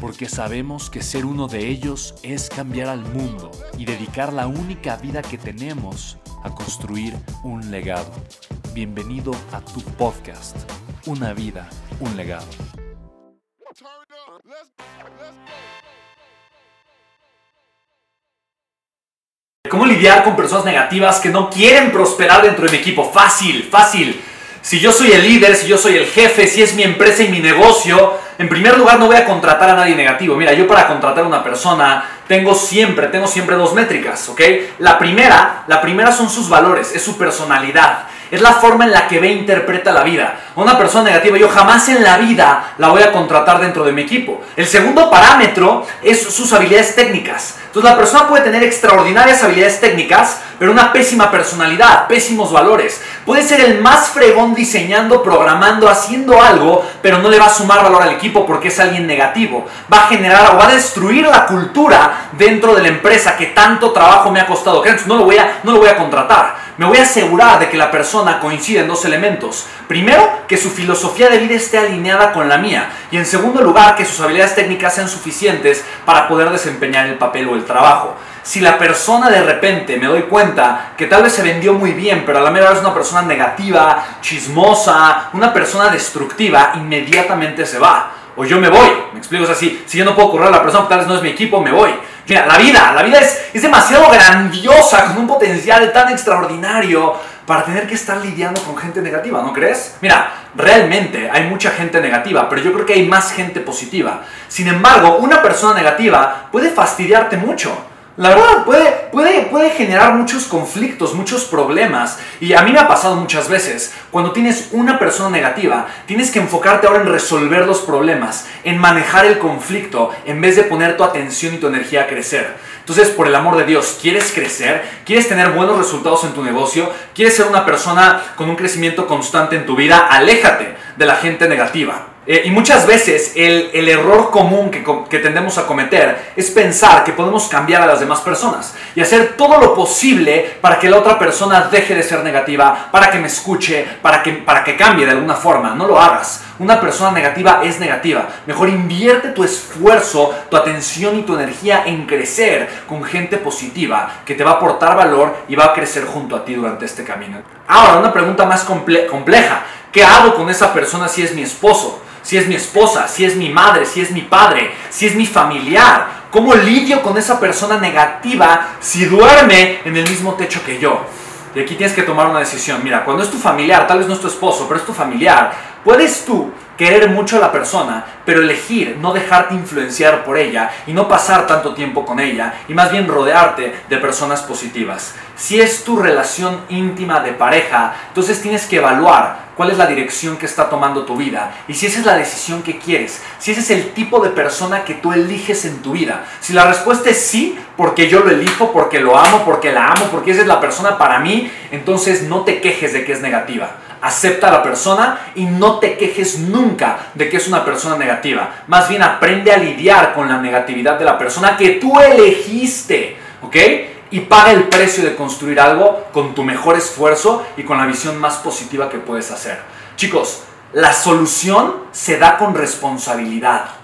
porque sabemos que ser uno de ellos es cambiar al mundo y dedicar la única vida que tenemos a construir un legado. Bienvenido a tu podcast, Una vida, un legado. ¿Cómo lidiar con personas negativas que no quieren prosperar dentro de mi equipo? Fácil, fácil. Si yo soy el líder, si yo soy el jefe, si es mi empresa y mi negocio, en primer lugar no voy a contratar a nadie negativo. Mira, yo para contratar a una persona tengo siempre, tengo siempre dos métricas, ¿ok? La primera, la primera son sus valores, es su personalidad. Es la forma en la que ve e interpreta la vida. Una persona negativa, yo jamás en la vida la voy a contratar dentro de mi equipo. El segundo parámetro es sus habilidades técnicas. Entonces la persona puede tener extraordinarias habilidades técnicas, pero una pésima personalidad, pésimos valores. Puede ser el más fregón diseñando, programando, haciendo algo, pero no le va a sumar valor al equipo porque es alguien negativo. Va a generar o va a destruir la cultura dentro de la empresa que tanto trabajo me ha costado. No lo voy a, no lo voy a contratar me voy a asegurar de que la persona coincide en dos elementos. Primero, que su filosofía de vida esté alineada con la mía. Y en segundo lugar, que sus habilidades técnicas sean suficientes para poder desempeñar el papel o el trabajo. Si la persona de repente me doy cuenta que tal vez se vendió muy bien, pero a la mera es una persona negativa, chismosa, una persona destructiva, inmediatamente se va. O yo me voy. Me explico, es así. Si yo no puedo correr a la persona, tal vez no es mi equipo, me voy. Mira, la vida, la vida es, es demasiado grandiosa, con un potencial tan extraordinario para tener que estar lidiando con gente negativa, ¿no crees? Mira, realmente hay mucha gente negativa, pero yo creo que hay más gente positiva. Sin embargo, una persona negativa puede fastidiarte mucho. La verdad, puede, puede, puede generar muchos conflictos, muchos problemas. Y a mí me ha pasado muchas veces. Cuando tienes una persona negativa, tienes que enfocarte ahora en resolver los problemas, en manejar el conflicto, en vez de poner tu atención y tu energía a crecer. Entonces, por el amor de Dios, ¿quieres crecer? ¿Quieres tener buenos resultados en tu negocio? ¿Quieres ser una persona con un crecimiento constante en tu vida? Aléjate de la gente negativa. Eh, y muchas veces el, el error común que, que, tendemos a cometer es pensar que podemos cambiar a las demás personas y hacer todo lo posible para que la otra persona deje de ser negativa, para que me escuche, para que, para que cambie de alguna forma. No lo hagas. Una persona negativa es negativa. Mejor invierte tu esfuerzo, tu atención y tu energía en crecer con gente positiva que te va a aportar valor y va a crecer junto a ti durante este camino. Ahora, una pregunta más compleja. ¿Qué hago con esa persona si es mi esposo? Si es mi esposa, si es mi madre, si es mi padre, si es mi familiar. ¿Cómo lidio con esa persona negativa si duerme en el mismo techo que yo? Y aquí tienes que tomar una decisión. Mira, cuando es tu familiar, tal vez no es tu esposo, pero es tu familiar, puedes tú querer mucho a la persona, pero elegir no dejarte influenciar por ella y no pasar tanto tiempo con ella y más bien rodearte de personas positivas. Si es tu relación íntima de pareja, entonces tienes que evaluar cuál es la dirección que está tomando tu vida y si esa es la decisión que quieres, si ese es el tipo de persona que tú eliges en tu vida. Si la respuesta es sí, porque yo lo elijo, porque lo amo, porque la amo, porque esa es la persona para mí, entonces no te quejes de que es negativa acepta a la persona y no te quejes nunca de que es una persona negativa. Más bien aprende a lidiar con la negatividad de la persona que tú elegiste, ¿ok? Y paga el precio de construir algo con tu mejor esfuerzo y con la visión más positiva que puedes hacer. Chicos, la solución se da con responsabilidad.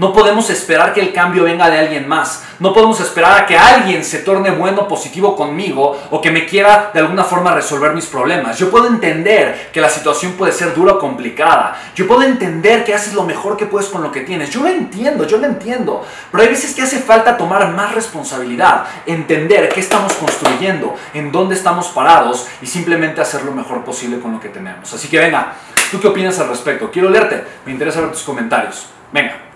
No podemos esperar que el cambio venga de alguien más. No podemos esperar a que alguien se torne bueno, positivo conmigo o que me quiera de alguna forma resolver mis problemas. Yo puedo entender que la situación puede ser dura o complicada. Yo puedo entender que haces lo mejor que puedes con lo que tienes. Yo lo entiendo, yo lo entiendo. Pero hay veces que hace falta tomar más responsabilidad, entender qué estamos construyendo, en dónde estamos parados y simplemente hacer lo mejor posible con lo que tenemos. Así que venga, ¿tú qué opinas al respecto? Quiero leerte, me interesa ver tus comentarios. Venga.